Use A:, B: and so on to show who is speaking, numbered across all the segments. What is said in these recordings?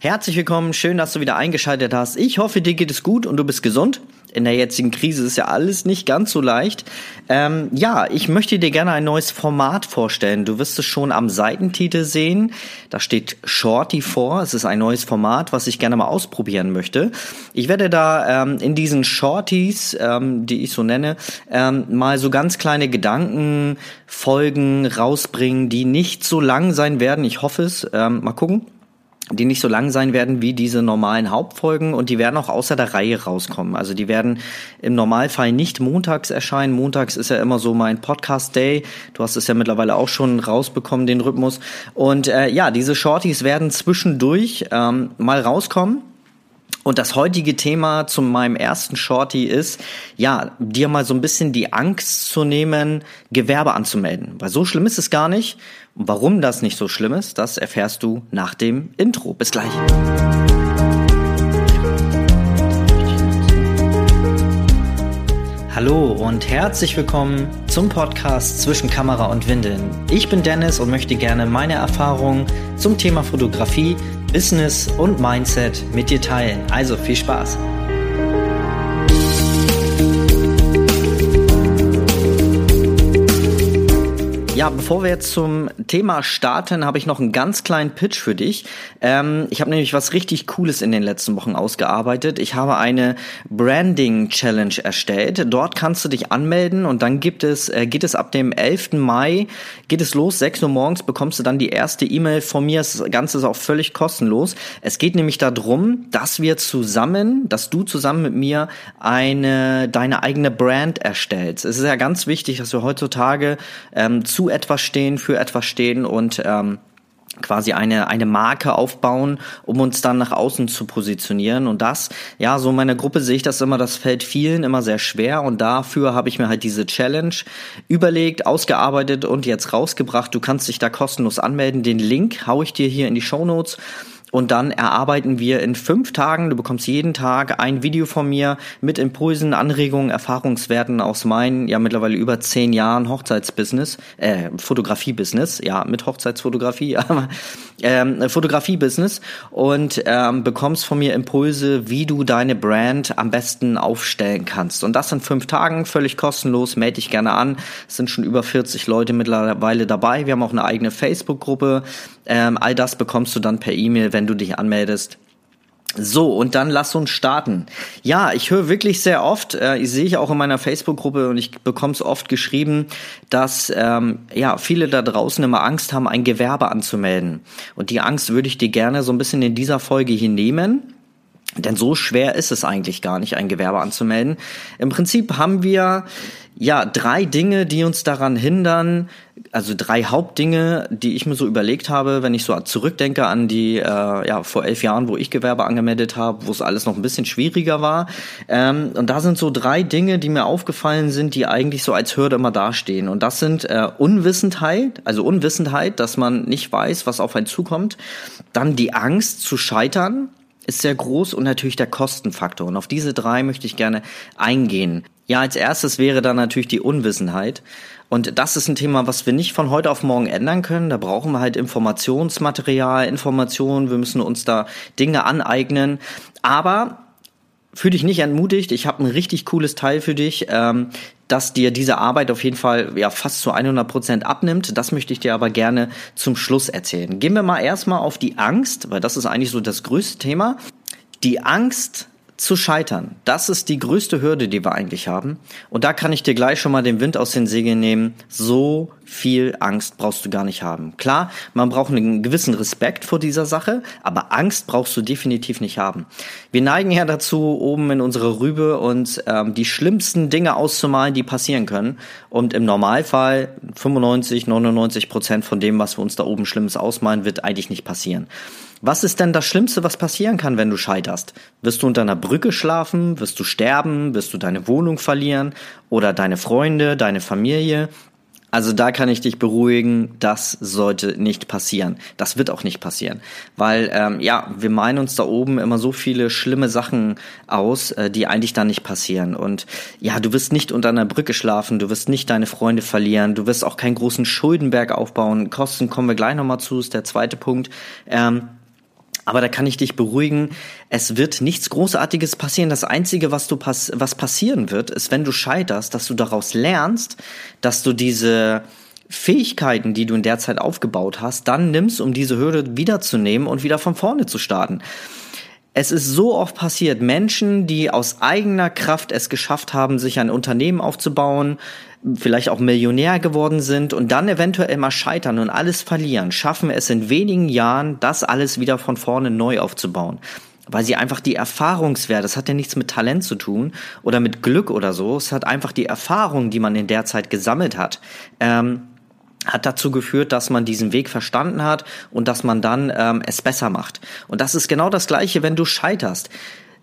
A: Herzlich willkommen, schön, dass du wieder eingeschaltet hast. Ich hoffe, dir geht es gut und du bist gesund. In der jetzigen Krise ist ja alles nicht ganz so leicht. Ähm, ja, ich möchte dir gerne ein neues Format vorstellen. Du wirst es schon am Seitentitel sehen. Da steht Shorty vor. Es ist ein neues Format, was ich gerne mal ausprobieren möchte. Ich werde da ähm, in diesen Shorties, ähm, die ich so nenne, ähm, mal so ganz kleine Gedankenfolgen rausbringen, die nicht so lang sein werden. Ich hoffe es. Ähm, mal gucken die nicht so lang sein werden wie diese normalen Hauptfolgen und die werden auch außer der Reihe rauskommen. Also die werden im Normalfall nicht montags erscheinen. Montags ist ja immer so mein Podcast-Day. Du hast es ja mittlerweile auch schon rausbekommen, den Rhythmus. Und äh, ja, diese Shorties werden zwischendurch ähm, mal rauskommen. Und das heutige Thema zu meinem ersten Shorty ist, ja, dir mal so ein bisschen die Angst zu nehmen, Gewerbe anzumelden. Weil so schlimm ist es gar nicht. Und warum das nicht so schlimm ist, das erfährst du nach dem Intro. Bis gleich. Hallo und herzlich willkommen zum Podcast zwischen Kamera und Windeln. Ich bin Dennis und möchte gerne meine Erfahrungen zum Thema Fotografie Business und Mindset mit dir teilen. Also viel Spaß! Ja, bevor wir jetzt zum Thema starten, habe ich noch einen ganz kleinen Pitch für dich. Ähm, ich habe nämlich was richtig Cooles in den letzten Wochen ausgearbeitet. Ich habe eine Branding Challenge erstellt. Dort kannst du dich anmelden und dann gibt es, äh, geht es ab dem 11. Mai, geht es los, 6 Uhr morgens bekommst du dann die erste E-Mail von mir. Das Ganze ist auch völlig kostenlos. Es geht nämlich darum, dass wir zusammen, dass du zusammen mit mir eine, deine eigene Brand erstellst. Es ist ja ganz wichtig, dass wir heutzutage ähm, zu etwas stehen, für etwas stehen und ähm, quasi eine, eine Marke aufbauen, um uns dann nach außen zu positionieren. Und das, ja, so in meiner Gruppe sehe ich das immer, das fällt vielen immer sehr schwer. Und dafür habe ich mir halt diese Challenge überlegt, ausgearbeitet und jetzt rausgebracht. Du kannst dich da kostenlos anmelden. Den Link haue ich dir hier in die Show Notes. Und dann erarbeiten wir in fünf Tagen, du bekommst jeden Tag ein Video von mir mit Impulsen, Anregungen, Erfahrungswerten aus meinen ja mittlerweile über zehn Jahren Hochzeitsbusiness, äh, Fotografie-Business, ja, mit Hochzeitsfotografie, aber ähm, Fotografie-Business und ähm, bekommst von mir Impulse, wie du deine Brand am besten aufstellen kannst. Und das in fünf Tagen, völlig kostenlos, melde dich gerne an. Es sind schon über 40 Leute mittlerweile dabei. Wir haben auch eine eigene Facebook-Gruppe. Ähm, all das bekommst du dann per E-Mail, wenn du dich anmeldest. So, und dann lass uns starten. Ja, ich höre wirklich sehr oft, äh, ich sehe ich auch in meiner Facebook-Gruppe und ich bekomme es oft geschrieben, dass ähm, ja viele da draußen immer Angst haben, ein Gewerbe anzumelden. Und die Angst würde ich dir gerne so ein bisschen in dieser Folge hier nehmen. Denn so schwer ist es eigentlich gar nicht, ein Gewerbe anzumelden. Im Prinzip haben wir ja drei Dinge, die uns daran hindern, also drei Hauptdinge, die ich mir so überlegt habe, wenn ich so zurückdenke an die, äh, ja, vor elf Jahren, wo ich Gewerbe angemeldet habe, wo es alles noch ein bisschen schwieriger war. Ähm, und da sind so drei Dinge, die mir aufgefallen sind, die eigentlich so als Hürde immer dastehen. Und das sind äh, Unwissenheit, also Unwissenheit, dass man nicht weiß, was auf einen zukommt. Dann die Angst zu scheitern, ist sehr groß und natürlich der Kostenfaktor. Und auf diese drei möchte ich gerne eingehen. Ja, als erstes wäre dann natürlich die Unwissenheit. Und das ist ein Thema, was wir nicht von heute auf morgen ändern können. Da brauchen wir halt Informationsmaterial, Informationen. Wir müssen uns da Dinge aneignen. Aber fühl dich nicht entmutigt. Ich habe ein richtig cooles Teil für dich. Ähm, dass dir diese Arbeit auf jeden Fall ja fast zu 100 Prozent abnimmt. Das möchte ich dir aber gerne zum Schluss erzählen. Gehen wir mal erstmal auf die Angst, weil das ist eigentlich so das größte Thema. Die Angst zu scheitern. Das ist die größte Hürde, die wir eigentlich haben. Und da kann ich dir gleich schon mal den Wind aus den Segeln nehmen. So viel Angst brauchst du gar nicht haben. Klar, man braucht einen gewissen Respekt vor dieser Sache, aber Angst brauchst du definitiv nicht haben. Wir neigen ja dazu, oben in unserer Rübe und ähm, die schlimmsten Dinge auszumalen, die passieren können. Und im Normalfall 95, 99 Prozent von dem, was wir uns da oben Schlimmes ausmalen, wird eigentlich nicht passieren. Was ist denn das Schlimmste, was passieren kann, wenn du scheiterst? Wirst du unter einer Brücke schlafen? Wirst du sterben? Wirst du deine Wohnung verlieren? Oder deine Freunde, deine Familie? Also da kann ich dich beruhigen, das sollte nicht passieren. Das wird auch nicht passieren, weil ähm, ja, wir meinen uns da oben immer so viele schlimme Sachen aus, äh, die eigentlich da nicht passieren. Und ja, du wirst nicht unter einer Brücke schlafen, du wirst nicht deine Freunde verlieren, du wirst auch keinen großen Schuldenberg aufbauen. Kosten kommen wir gleich nochmal zu, ist der zweite Punkt. Ähm, Aber da kann ich dich beruhigen, es wird nichts Großartiges passieren. Das Einzige, was du pass was passieren wird, ist, wenn du scheiterst, dass du daraus lernst, dass du diese Fähigkeiten, die du in der Zeit aufgebaut hast, dann nimmst, um diese Hürde wiederzunehmen und wieder von vorne zu starten. Es ist so oft passiert, Menschen, die aus eigener Kraft es geschafft haben, sich ein Unternehmen aufzubauen, vielleicht auch Millionär geworden sind und dann eventuell mal scheitern und alles verlieren, schaffen es in wenigen Jahren, das alles wieder von vorne neu aufzubauen. Weil sie einfach die Erfahrungswerte, das hat ja nichts mit Talent zu tun oder mit Glück oder so, es hat einfach die Erfahrung, die man in der Zeit gesammelt hat, ähm, hat dazu geführt, dass man diesen Weg verstanden hat und dass man dann ähm, es besser macht. Und das ist genau das Gleiche, wenn du scheiterst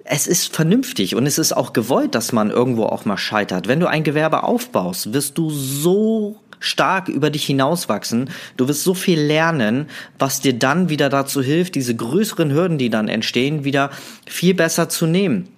A: es ist vernünftig und es ist auch gewollt, dass man irgendwo auch mal scheitert. Wenn du ein Gewerbe aufbaust, wirst du so stark über dich hinauswachsen. Du wirst so viel lernen, was dir dann wieder dazu hilft, diese größeren Hürden, die dann entstehen, wieder viel besser zu nehmen.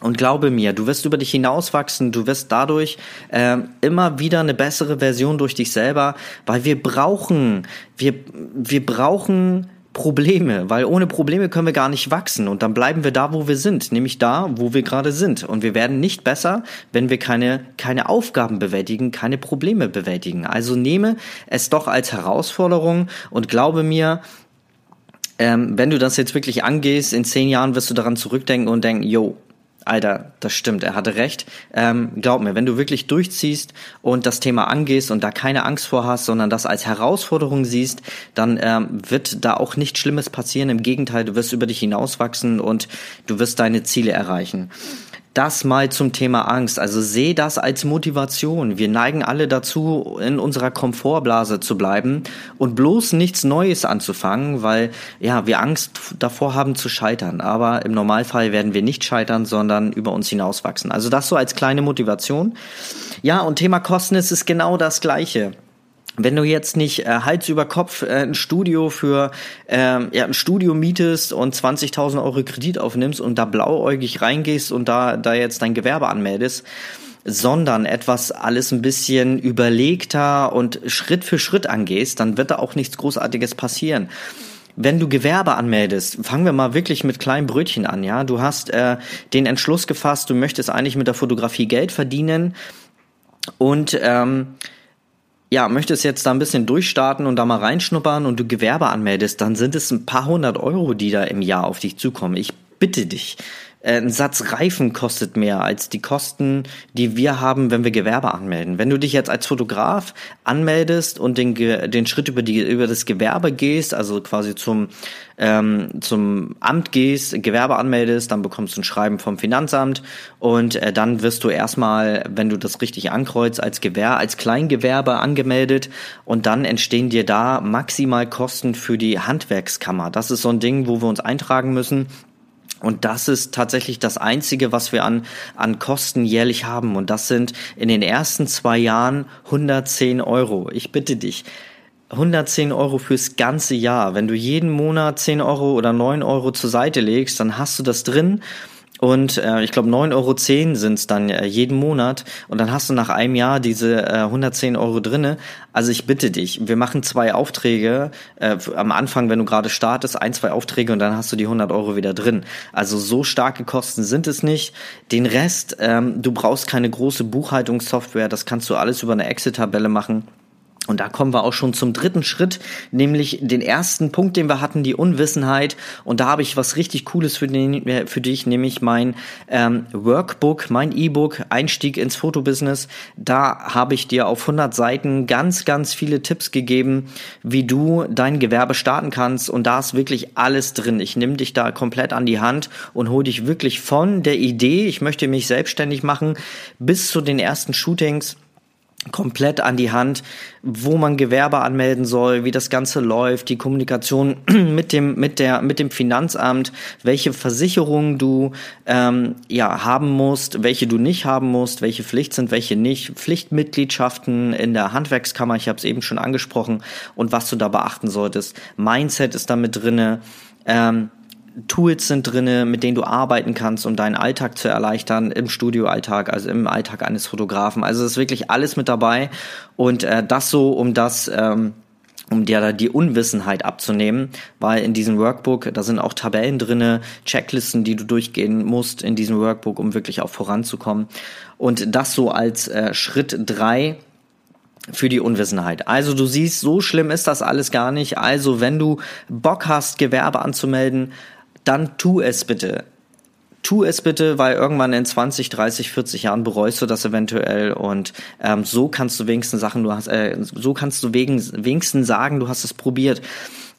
A: Und glaube mir, du wirst über dich hinauswachsen, du wirst dadurch äh, immer wieder eine bessere Version durch dich selber, weil wir brauchen, wir, wir brauchen Probleme, weil ohne Probleme können wir gar nicht wachsen und dann bleiben wir da, wo wir sind, nämlich da, wo wir gerade sind. Und wir werden nicht besser, wenn wir keine, keine Aufgaben bewältigen, keine Probleme bewältigen. Also nehme es doch als Herausforderung und glaube mir, ähm, wenn du das jetzt wirklich angehst, in zehn Jahren wirst du daran zurückdenken und denken, yo, Alter, das stimmt, er hatte recht. Ähm, glaub mir, wenn du wirklich durchziehst und das Thema angehst und da keine Angst vor hast, sondern das als Herausforderung siehst, dann ähm, wird da auch nichts Schlimmes passieren. Im Gegenteil, du wirst über dich hinauswachsen und du wirst deine Ziele erreichen das mal zum Thema Angst. Also sehe das als Motivation. Wir neigen alle dazu, in unserer Komfortblase zu bleiben und bloß nichts Neues anzufangen, weil ja, wir Angst davor haben zu scheitern. Aber im Normalfall werden wir nicht scheitern, sondern über uns hinauswachsen. Also das so als kleine Motivation. Ja, und Thema Kosten ist es genau das Gleiche wenn du jetzt nicht äh, Hals über Kopf äh, ein Studio für äh, ja, ein Studio mietest und 20.000 Euro Kredit aufnimmst und da blauäugig reingehst und da da jetzt dein Gewerbe anmeldest, sondern etwas alles ein bisschen überlegter und Schritt für Schritt angehst, dann wird da auch nichts Großartiges passieren wenn du Gewerbe anmeldest, fangen wir mal wirklich mit kleinen Brötchen an, ja. Du hast äh, den Entschluss gefasst, du möchtest eigentlich mit der Fotografie Geld verdienen und ähm, ja, möchtest jetzt da ein bisschen durchstarten und da mal reinschnuppern und du Gewerbe anmeldest, dann sind es ein paar hundert Euro, die da im Jahr auf dich zukommen. Ich bitte dich. Äh, ein Satz Reifen kostet mehr als die Kosten, die wir haben, wenn wir Gewerbe anmelden. Wenn du dich jetzt als Fotograf anmeldest und den, den Schritt über, die, über das Gewerbe gehst, also quasi zum, ähm, zum Amt gehst, Gewerbe anmeldest, dann bekommst du ein Schreiben vom Finanzamt und äh, dann wirst du erstmal, wenn du das richtig ankreuzt, als Gewerbe, als Kleingewerbe angemeldet und dann entstehen dir da maximal Kosten für die Handwerkskammer. Das ist so ein Ding, wo wir uns eintragen müssen. Und das ist tatsächlich das Einzige, was wir an, an Kosten jährlich haben. Und das sind in den ersten zwei Jahren 110 Euro. Ich bitte dich. 110 Euro fürs ganze Jahr. Wenn du jeden Monat 10 Euro oder 9 Euro zur Seite legst, dann hast du das drin und äh, ich glaube 9,10 Euro sind es dann äh, jeden Monat. Und dann hast du nach einem Jahr diese äh, 110 Euro drinne. Also ich bitte dich, wir machen zwei Aufträge. Äh, am Anfang, wenn du gerade startest, ein, zwei Aufträge und dann hast du die 100 Euro wieder drin. Also so starke Kosten sind es nicht. Den Rest, ähm, du brauchst keine große Buchhaltungssoftware. Das kannst du alles über eine Excel-Tabelle machen. Und da kommen wir auch schon zum dritten Schritt, nämlich den ersten Punkt, den wir hatten, die Unwissenheit. Und da habe ich was richtig Cooles für, den, für dich, nämlich mein ähm, Workbook, mein E-Book, Einstieg ins Fotobusiness. Da habe ich dir auf 100 Seiten ganz, ganz viele Tipps gegeben, wie du dein Gewerbe starten kannst. Und da ist wirklich alles drin. Ich nehme dich da komplett an die Hand und hole dich wirklich von der Idee, ich möchte mich selbstständig machen, bis zu den ersten Shootings komplett an die Hand, wo man Gewerbe anmelden soll, wie das Ganze läuft, die Kommunikation mit dem mit der mit dem Finanzamt, welche Versicherungen du ähm, ja haben musst, welche du nicht haben musst, welche Pflicht sind, welche nicht, Pflichtmitgliedschaften in der Handwerkskammer, ich habe es eben schon angesprochen und was du da beachten solltest. Mindset ist da mit drinne. Ähm, Tools sind drinne, mit denen du arbeiten kannst, um deinen Alltag zu erleichtern im Studioalltag, also im Alltag eines Fotografen. Also es ist wirklich alles mit dabei und äh, das so, um das ähm, um dir da die Unwissenheit abzunehmen, weil in diesem Workbook, da sind auch Tabellen drinne, Checklisten, die du durchgehen musst in diesem Workbook, um wirklich auch voranzukommen. Und das so als äh, Schritt drei für die Unwissenheit. Also du siehst, so schlimm ist das alles gar nicht. Also wenn du Bock hast, Gewerbe anzumelden, dann tu es bitte tu es bitte, weil irgendwann in 20, 30, 40 Jahren bereust du das eventuell und ähm, so kannst du wenigstens Sachen, du hast, äh, so kannst du wegen, wenigstens sagen, du hast es probiert.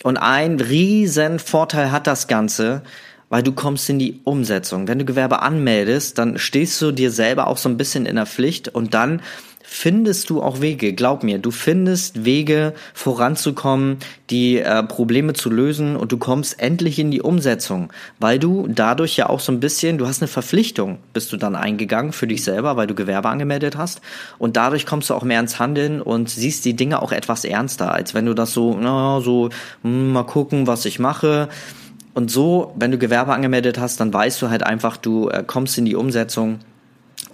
A: Und ein riesen Vorteil hat das Ganze, weil du kommst in die Umsetzung. Wenn du Gewerbe anmeldest, dann stehst du dir selber auch so ein bisschen in der Pflicht und dann findest du auch Wege. Glaub mir, du findest Wege voranzukommen, die äh, Probleme zu lösen und du kommst endlich in die Umsetzung, weil du dadurch ja auch so ein bisschen, du hast eine Verpflichtung, bist du dann eingegangen für dich selber, weil du Gewerbe angemeldet hast und dadurch kommst du auch mehr ins Handeln und siehst die Dinge auch etwas ernster, als wenn du das so, na, so, mh, hm, mal gucken, was ich mache. Und so, wenn du Gewerbe angemeldet hast, dann weißt du halt einfach, du äh, kommst in die Umsetzung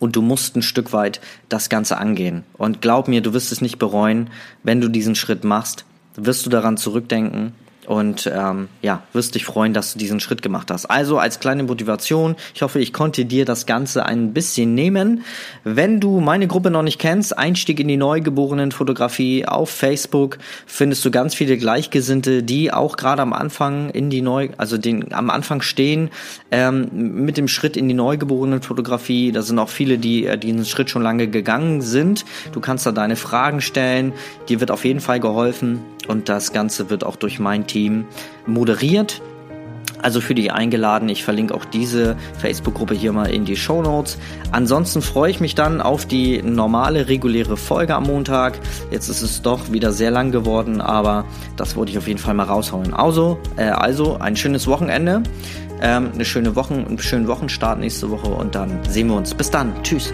A: und du musst ein Stück weit das Ganze angehen. Und glaub mir, du wirst es nicht bereuen, wenn du diesen Schritt machst, wirst du daran zurückdenken und ähm, ja, wirst dich freuen, dass du diesen Schritt gemacht hast. Also als kleine Motivation, ich hoffe, ich konnte dir das Ganze ein bisschen nehmen. Wenn du meine Gruppe noch nicht kennst, Einstieg in die Neugeborenenfotografie auf Facebook, findest du ganz viele Gleichgesinnte, die auch gerade am Anfang in die Neu, also den am Anfang stehen ähm, mit dem Schritt in die Neugeborenen-Fotografie. Da sind auch viele, die äh, diesen Schritt schon lange gegangen sind. Du kannst da deine Fragen stellen. Dir wird auf jeden Fall geholfen und das Ganze wird auch durch mein Team moderiert. Also für die eingeladen. Ich verlinke auch diese Facebook-Gruppe hier mal in die Show Notes. Ansonsten freue ich mich dann auf die normale, reguläre Folge am Montag. Jetzt ist es doch wieder sehr lang geworden, aber das wollte ich auf jeden Fall mal raushauen. Also, äh, also ein schönes Wochenende, ähm, eine schöne Wochen, einen schönen Wochenstart nächste Woche und dann sehen wir uns. Bis dann. Tschüss.